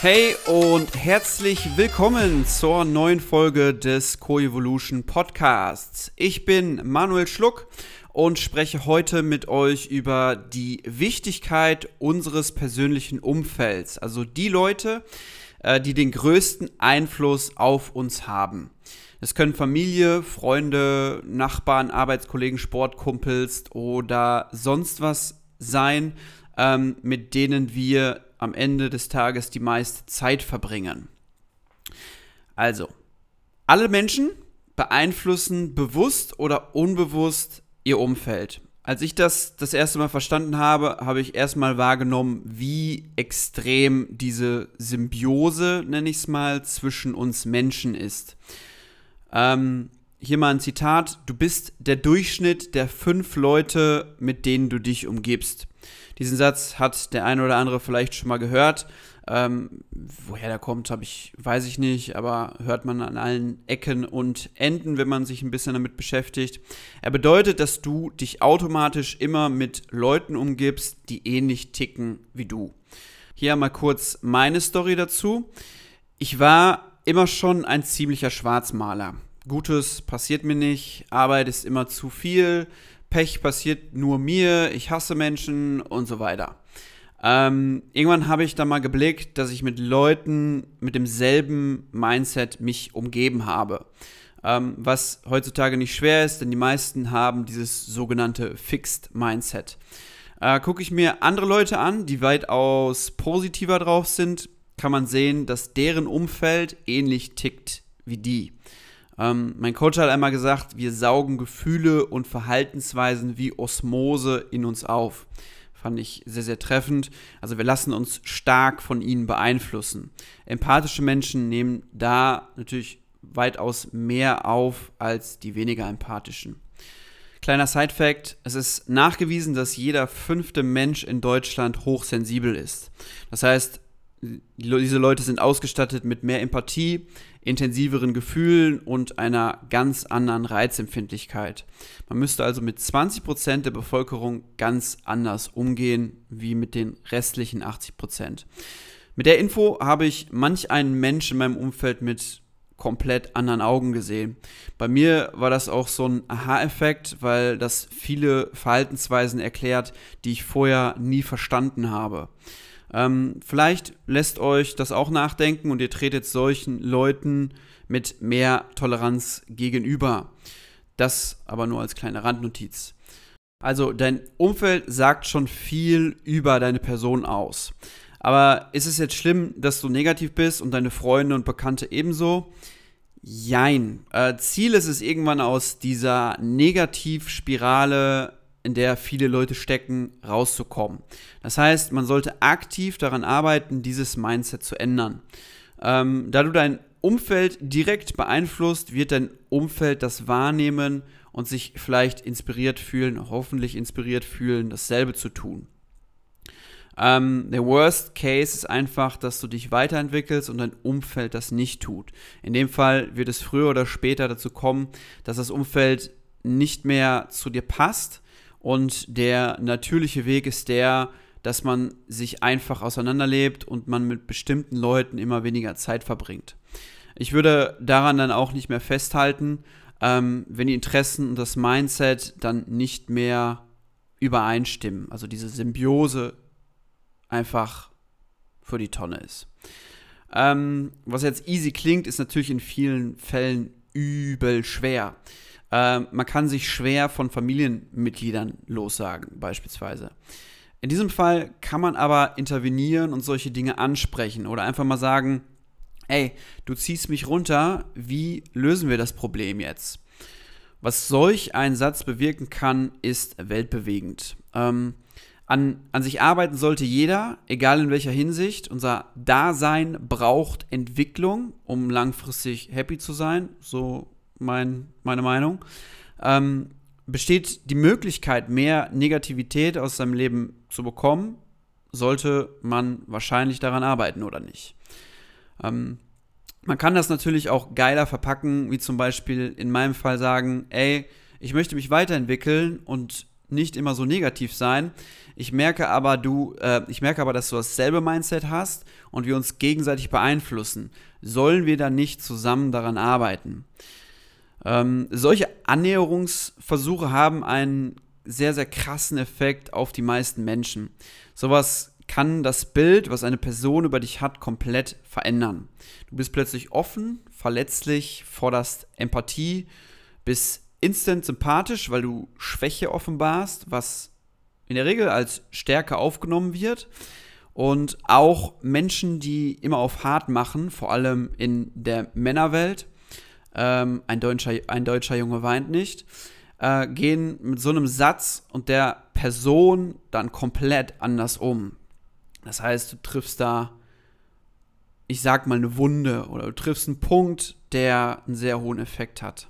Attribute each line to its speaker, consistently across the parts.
Speaker 1: Hey und herzlich willkommen zur neuen Folge des Coevolution Podcasts. Ich bin Manuel Schluck und spreche heute mit euch über die Wichtigkeit unseres persönlichen Umfelds, also die Leute, äh, die den größten Einfluss auf uns haben. Es können Familie, Freunde, Nachbarn, Arbeitskollegen, Sportkumpels oder sonst was sein, ähm, mit denen wir am Ende des Tages die meiste Zeit verbringen. Also, alle Menschen beeinflussen bewusst oder unbewusst ihr Umfeld. Als ich das das erste Mal verstanden habe, habe ich erstmal wahrgenommen, wie extrem diese Symbiose, nenne ich es mal, zwischen uns Menschen ist. Ähm, hier mal ein Zitat. Du bist der Durchschnitt der fünf Leute, mit denen du dich umgibst. Diesen Satz hat der eine oder andere vielleicht schon mal gehört. Ähm, woher der kommt, habe ich, weiß ich nicht, aber hört man an allen Ecken und Enden, wenn man sich ein bisschen damit beschäftigt. Er bedeutet, dass du dich automatisch immer mit Leuten umgibst, die ähnlich ticken wie du. Hier mal kurz meine Story dazu. Ich war immer schon ein ziemlicher Schwarzmaler. Gutes passiert mir nicht, Arbeit ist immer zu viel, Pech passiert nur mir, ich hasse Menschen und so weiter. Ähm, irgendwann habe ich dann mal geblickt, dass ich mit Leuten mit demselben Mindset mich umgeben habe. Ähm, was heutzutage nicht schwer ist, denn die meisten haben dieses sogenannte Fixed Mindset. Äh, Gucke ich mir andere Leute an, die weitaus positiver drauf sind, kann man sehen, dass deren Umfeld ähnlich tickt wie die. Ähm, mein Coach hat einmal gesagt, wir saugen Gefühle und Verhaltensweisen wie Osmose in uns auf. Fand ich sehr, sehr treffend. Also wir lassen uns stark von ihnen beeinflussen. Empathische Menschen nehmen da natürlich weitaus mehr auf als die weniger empathischen. Kleiner Side-Fact: Es ist nachgewiesen, dass jeder fünfte Mensch in Deutschland hochsensibel ist. Das heißt, diese Leute sind ausgestattet mit mehr Empathie, intensiveren Gefühlen und einer ganz anderen Reizempfindlichkeit. Man müsste also mit 20% der Bevölkerung ganz anders umgehen wie mit den restlichen 80%. Mit der Info habe ich manch einen Mensch in meinem Umfeld mit komplett anderen Augen gesehen. Bei mir war das auch so ein Aha-Effekt, weil das viele Verhaltensweisen erklärt, die ich vorher nie verstanden habe. Ähm, vielleicht lässt euch das auch nachdenken und ihr tretet solchen Leuten mit mehr Toleranz gegenüber. Das aber nur als kleine Randnotiz. Also dein Umfeld sagt schon viel über deine Person aus. Aber ist es jetzt schlimm, dass du negativ bist und deine Freunde und Bekannte ebenso? Jein. Äh, Ziel ist es irgendwann aus dieser Negativspirale in der viele Leute stecken, rauszukommen. Das heißt, man sollte aktiv daran arbeiten, dieses Mindset zu ändern. Ähm, da du dein Umfeld direkt beeinflusst, wird dein Umfeld das wahrnehmen und sich vielleicht inspiriert fühlen, hoffentlich inspiriert fühlen, dasselbe zu tun. Ähm, der Worst Case ist einfach, dass du dich weiterentwickelst und dein Umfeld das nicht tut. In dem Fall wird es früher oder später dazu kommen, dass das Umfeld nicht mehr zu dir passt und der natürliche Weg ist der, dass man sich einfach auseinanderlebt und man mit bestimmten Leuten immer weniger Zeit verbringt. Ich würde daran dann auch nicht mehr festhalten, ähm, wenn die Interessen und das Mindset dann nicht mehr übereinstimmen. Also diese Symbiose einfach für die Tonne ist. Ähm, was jetzt easy klingt, ist natürlich in vielen Fällen übel schwer. Äh, man kann sich schwer von Familienmitgliedern lossagen, beispielsweise. In diesem Fall kann man aber intervenieren und solche Dinge ansprechen oder einfach mal sagen, ey, du ziehst mich runter, wie lösen wir das Problem jetzt? Was solch ein Satz bewirken kann, ist weltbewegend. Ähm, an, an sich arbeiten sollte jeder, egal in welcher Hinsicht. Unser Dasein braucht Entwicklung, um langfristig happy zu sein. So mein, meine Meinung, ähm, besteht die Möglichkeit, mehr Negativität aus seinem Leben zu bekommen, sollte man wahrscheinlich daran arbeiten oder nicht. Ähm, man kann das natürlich auch geiler verpacken, wie zum Beispiel in meinem Fall sagen, ey, ich möchte mich weiterentwickeln und nicht immer so negativ sein. Ich merke aber, du, äh, ich merke aber, dass du dasselbe Mindset hast und wir uns gegenseitig beeinflussen. Sollen wir dann nicht zusammen daran arbeiten? Ähm, solche Annäherungsversuche haben einen sehr, sehr krassen Effekt auf die meisten Menschen. Sowas kann das Bild, was eine Person über dich hat, komplett verändern. Du bist plötzlich offen, verletzlich, forderst Empathie, bist instant sympathisch, weil du Schwäche offenbarst, was in der Regel als Stärke aufgenommen wird. Und auch Menschen, die immer auf hart machen, vor allem in der Männerwelt, ähm, ein, deutscher, ein deutscher Junge weint nicht, äh, gehen mit so einem Satz und der Person dann komplett anders um. Das heißt, du triffst da, ich sag mal, eine Wunde oder du triffst einen Punkt, der einen sehr hohen Effekt hat.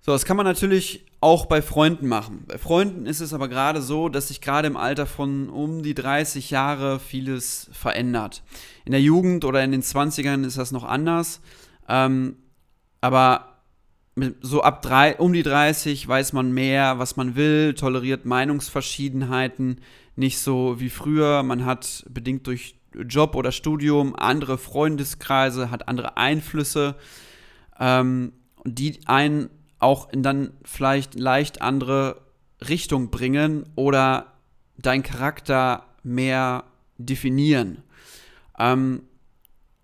Speaker 1: So, das kann man natürlich auch bei Freunden machen. Bei Freunden ist es aber gerade so, dass sich gerade im Alter von um die 30 Jahre vieles verändert. In der Jugend oder in den 20ern ist das noch anders. Ähm, aber so ab drei, um die 30 weiß man mehr, was man will, toleriert Meinungsverschiedenheiten nicht so wie früher. Man hat bedingt durch Job oder Studium andere Freundeskreise, hat andere Einflüsse, ähm, die einen auch in dann vielleicht leicht andere Richtung bringen oder deinen Charakter mehr definieren. Ähm,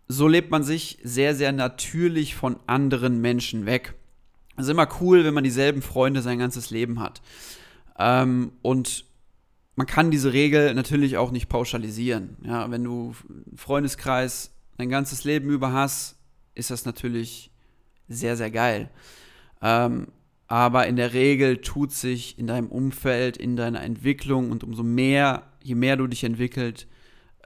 Speaker 1: so lebt man sich sehr, sehr natürlich von anderen Menschen weg. Es ist immer cool, wenn man dieselben Freunde sein ganzes Leben hat. Ähm, und man kann diese Regel natürlich auch nicht pauschalisieren. Ja, wenn du einen Freundeskreis dein ganzes Leben über hast, ist das natürlich sehr, sehr geil. Ähm, aber in der Regel tut sich in deinem Umfeld, in deiner Entwicklung und umso mehr, je mehr du dich entwickelt,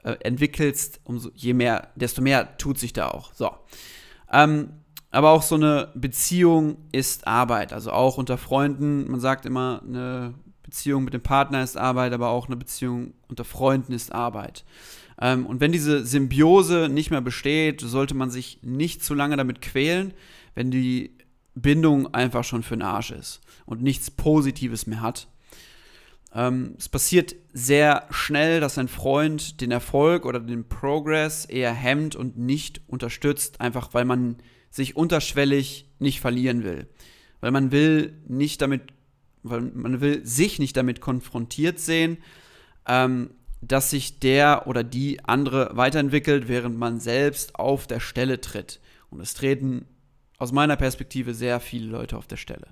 Speaker 1: äh, entwickelst, umso je mehr, desto mehr tut sich da auch. So. Ähm, aber auch so eine Beziehung ist Arbeit. Also auch unter Freunden, man sagt immer, eine Beziehung mit dem Partner ist Arbeit, aber auch eine Beziehung unter Freunden ist Arbeit. Ähm, und wenn diese Symbiose nicht mehr besteht, sollte man sich nicht zu lange damit quälen, wenn die Bindung einfach schon für den Arsch ist und nichts Positives mehr hat. Ähm, es passiert sehr schnell, dass ein Freund den Erfolg oder den Progress eher hemmt und nicht unterstützt, einfach weil man sich unterschwellig nicht verlieren will. Weil man will nicht damit, weil man will sich nicht damit konfrontiert sehen, ähm, dass sich der oder die andere weiterentwickelt, während man selbst auf der Stelle tritt. Und es treten aus meiner Perspektive sehr viele Leute auf der Stelle.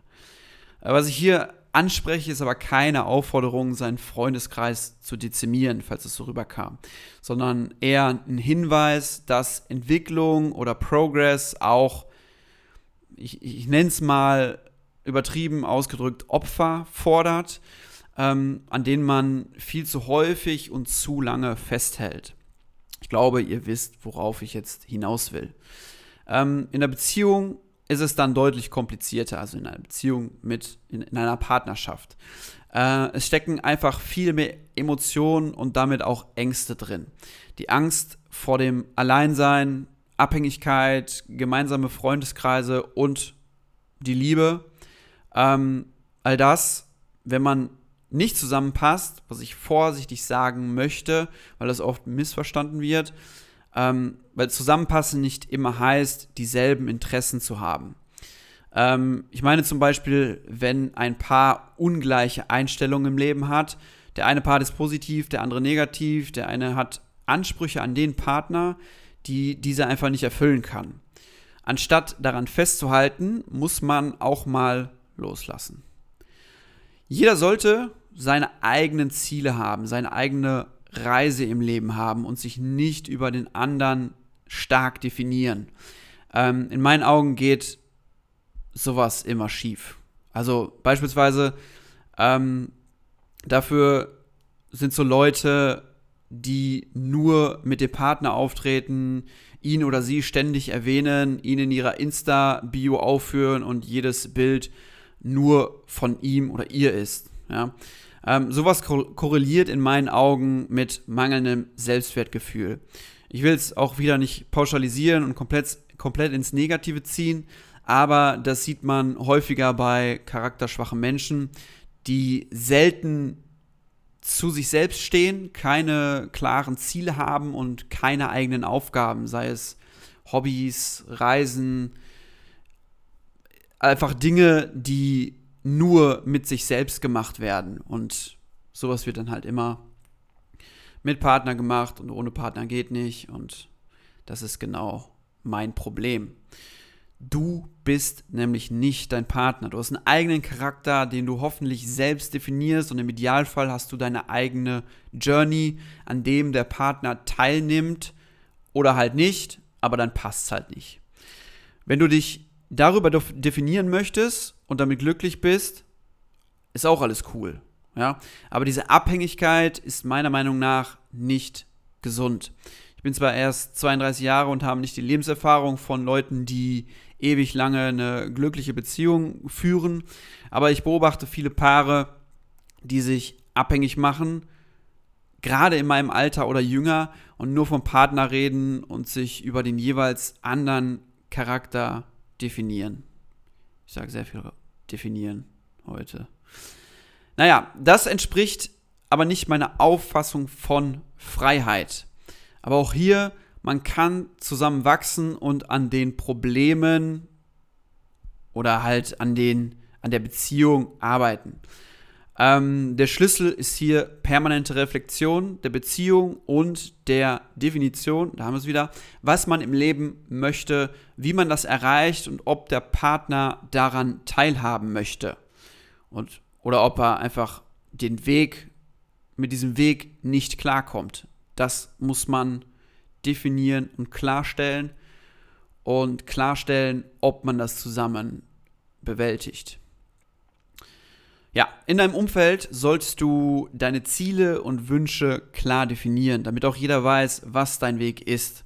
Speaker 1: Äh, was ich hier anspreche, ist aber keine Aufforderung, seinen Freundeskreis zu dezimieren, falls es so rüberkam, sondern eher ein Hinweis, dass Entwicklung oder Progress auch, ich, ich nenne es mal übertrieben ausgedrückt, Opfer fordert, ähm, an denen man viel zu häufig und zu lange festhält. Ich glaube, ihr wisst, worauf ich jetzt hinaus will. Ähm, in der Beziehung ist es dann deutlich komplizierter, also in einer Beziehung mit, in, in einer Partnerschaft. Äh, es stecken einfach viel mehr Emotionen und damit auch Ängste drin. Die Angst vor dem Alleinsein, Abhängigkeit, gemeinsame Freundeskreise und die Liebe. Ähm, all das, wenn man nicht zusammenpasst, was ich vorsichtig sagen möchte, weil das oft missverstanden wird, ähm, weil Zusammenpassen nicht immer heißt, dieselben Interessen zu haben. Ähm, ich meine zum Beispiel, wenn ein Paar ungleiche Einstellungen im Leben hat, der eine Part ist positiv, der andere negativ, der eine hat Ansprüche an den Partner, die dieser einfach nicht erfüllen kann. Anstatt daran festzuhalten, muss man auch mal loslassen. Jeder sollte seine eigenen Ziele haben, seine eigene Reise im Leben haben und sich nicht über den anderen stark definieren. Ähm, in meinen Augen geht sowas immer schief. Also beispielsweise ähm, dafür sind so Leute, die nur mit dem Partner auftreten, ihn oder sie ständig erwähnen, ihn in ihrer Insta-Bio aufführen und jedes Bild nur von ihm oder ihr ist. Ja? Ähm, sowas korreliert in meinen Augen mit mangelndem Selbstwertgefühl. Ich will es auch wieder nicht pauschalisieren und komplett, komplett ins Negative ziehen, aber das sieht man häufiger bei charakterschwachen Menschen, die selten zu sich selbst stehen, keine klaren Ziele haben und keine eigenen Aufgaben, sei es Hobbys, Reisen, einfach Dinge, die nur mit sich selbst gemacht werden. Und sowas wird dann halt immer mit Partner gemacht und ohne Partner geht nicht. Und das ist genau mein Problem. Du bist nämlich nicht dein Partner. Du hast einen eigenen Charakter, den du hoffentlich selbst definierst und im Idealfall hast du deine eigene Journey, an dem der Partner teilnimmt oder halt nicht, aber dann passt es halt nicht. Wenn du dich darüber definieren möchtest und damit glücklich bist, ist auch alles cool. Ja? Aber diese Abhängigkeit ist meiner Meinung nach nicht gesund. Ich bin zwar erst 32 Jahre und habe nicht die Lebenserfahrung von Leuten, die ewig lange eine glückliche Beziehung führen, aber ich beobachte viele Paare, die sich abhängig machen, gerade in meinem Alter oder jünger und nur vom Partner reden und sich über den jeweils anderen Charakter definieren. Ich sage sehr viel definieren heute. Naja, das entspricht aber nicht meiner Auffassung von Freiheit. Aber auch hier, man kann zusammen wachsen und an den Problemen oder halt an, den, an der Beziehung arbeiten. Ähm, der Schlüssel ist hier permanente Reflexion der Beziehung und der Definition, da haben wir es wieder, was man im Leben möchte, wie man das erreicht und ob der Partner daran teilhaben möchte. Und, oder ob er einfach den Weg, mit diesem Weg nicht klarkommt. Das muss man definieren und klarstellen und klarstellen, ob man das zusammen bewältigt. Ja, in deinem Umfeld solltest du deine Ziele und Wünsche klar definieren, damit auch jeder weiß, was dein Weg ist.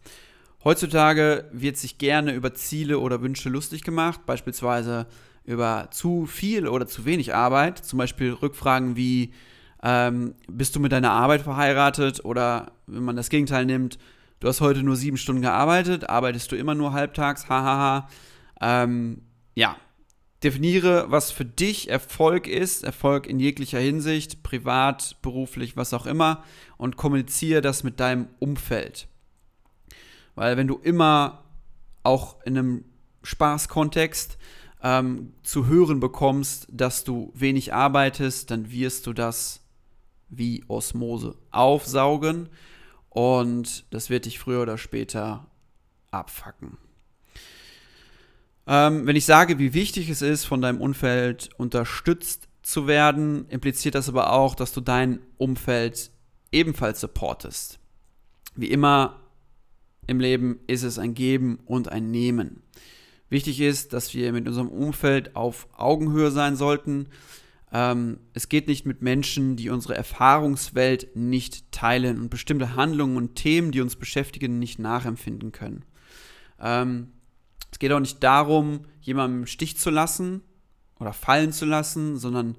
Speaker 1: Heutzutage wird sich gerne über Ziele oder Wünsche lustig gemacht, beispielsweise über zu viel oder zu wenig Arbeit. Zum Beispiel Rückfragen wie, ähm, bist du mit deiner Arbeit verheiratet? Oder wenn man das Gegenteil nimmt, du hast heute nur sieben Stunden gearbeitet, arbeitest du immer nur halbtags, hahaha. Ähm, ja, Definiere, was für dich Erfolg ist, Erfolg in jeglicher Hinsicht, privat, beruflich, was auch immer, und kommuniziere das mit deinem Umfeld. Weil wenn du immer auch in einem Spaßkontext ähm, zu hören bekommst, dass du wenig arbeitest, dann wirst du das wie Osmose aufsaugen und das wird dich früher oder später abfacken. Ähm, wenn ich sage, wie wichtig es ist, von deinem Umfeld unterstützt zu werden, impliziert das aber auch, dass du dein Umfeld ebenfalls supportest. Wie immer im Leben ist es ein Geben und ein Nehmen. Wichtig ist, dass wir mit unserem Umfeld auf Augenhöhe sein sollten. Ähm, es geht nicht mit Menschen, die unsere Erfahrungswelt nicht teilen und bestimmte Handlungen und Themen, die uns beschäftigen, nicht nachempfinden können. Ähm, es geht auch nicht darum, jemanden im Stich zu lassen oder fallen zu lassen, sondern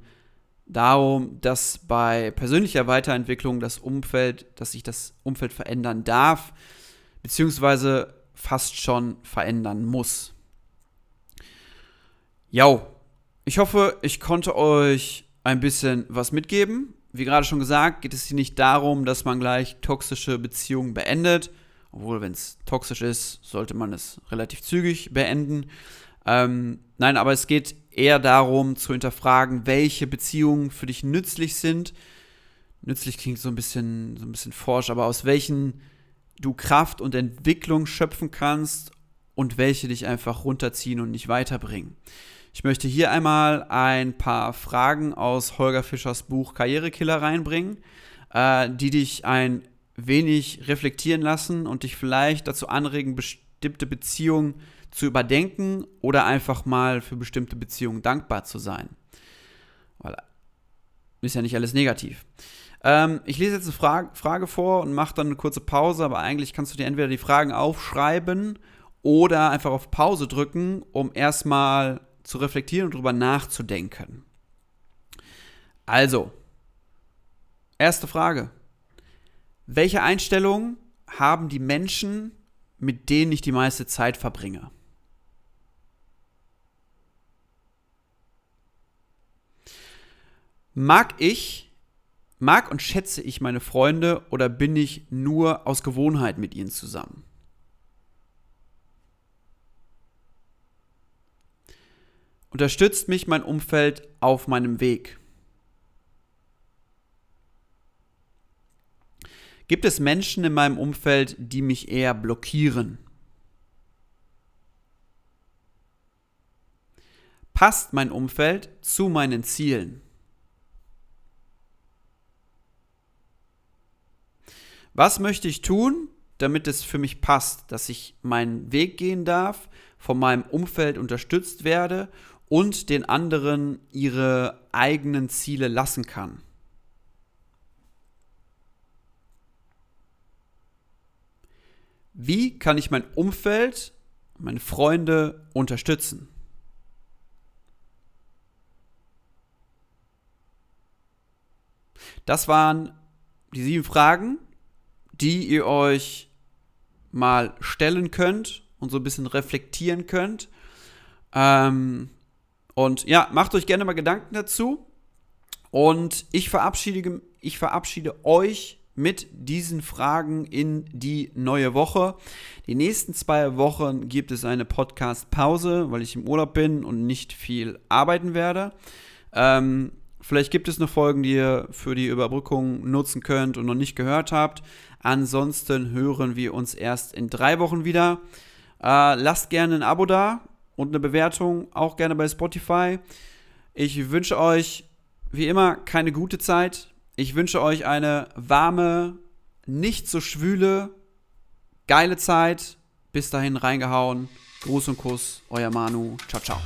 Speaker 1: darum, dass bei persönlicher Weiterentwicklung das Umfeld, dass sich das Umfeld verändern darf, beziehungsweise fast schon verändern muss. Ja, ich hoffe, ich konnte euch ein bisschen was mitgeben. Wie gerade schon gesagt, geht es hier nicht darum, dass man gleich toxische Beziehungen beendet, obwohl, wenn es toxisch ist, sollte man es relativ zügig beenden. Ähm, nein, aber es geht eher darum zu hinterfragen, welche Beziehungen für dich nützlich sind. Nützlich klingt so ein bisschen, so ein bisschen forsch, aber aus welchen du Kraft und Entwicklung schöpfen kannst und welche dich einfach runterziehen und nicht weiterbringen. Ich möchte hier einmal ein paar Fragen aus Holger Fischers Buch Karrierekiller reinbringen, äh, die dich ein wenig reflektieren lassen und dich vielleicht dazu anregen, bestimmte Beziehungen zu überdenken oder einfach mal für bestimmte Beziehungen dankbar zu sein. Weil ist ja nicht alles negativ. Ähm, ich lese jetzt eine Frage, Frage vor und mache dann eine kurze Pause, aber eigentlich kannst du dir entweder die Fragen aufschreiben oder einfach auf Pause drücken, um erstmal zu reflektieren und darüber nachzudenken. Also, erste Frage. Welche Einstellungen haben die Menschen, mit denen ich die meiste Zeit verbringe? Mag ich, mag und schätze ich meine Freunde oder bin ich nur aus Gewohnheit mit ihnen zusammen? Unterstützt mich mein Umfeld auf meinem Weg? Gibt es Menschen in meinem Umfeld, die mich eher blockieren? Passt mein Umfeld zu meinen Zielen? Was möchte ich tun, damit es für mich passt, dass ich meinen Weg gehen darf, von meinem Umfeld unterstützt werde und den anderen ihre eigenen Ziele lassen kann? Wie kann ich mein Umfeld, meine Freunde unterstützen? Das waren die sieben Fragen, die ihr euch mal stellen könnt und so ein bisschen reflektieren könnt. Ähm, und ja, macht euch gerne mal Gedanken dazu. Und ich verabschiede, ich verabschiede euch mit diesen Fragen in die neue Woche. Die nächsten zwei Wochen gibt es eine Podcast-Pause, weil ich im Urlaub bin und nicht viel arbeiten werde. Ähm, vielleicht gibt es noch Folgen, die ihr für die Überbrückung nutzen könnt und noch nicht gehört habt. Ansonsten hören wir uns erst in drei Wochen wieder. Äh, lasst gerne ein Abo da und eine Bewertung, auch gerne bei Spotify. Ich wünsche euch wie immer keine gute Zeit. Ich wünsche euch eine warme, nicht so schwüle, geile Zeit. Bis dahin reingehauen. Gruß und Kuss, euer Manu. Ciao, ciao.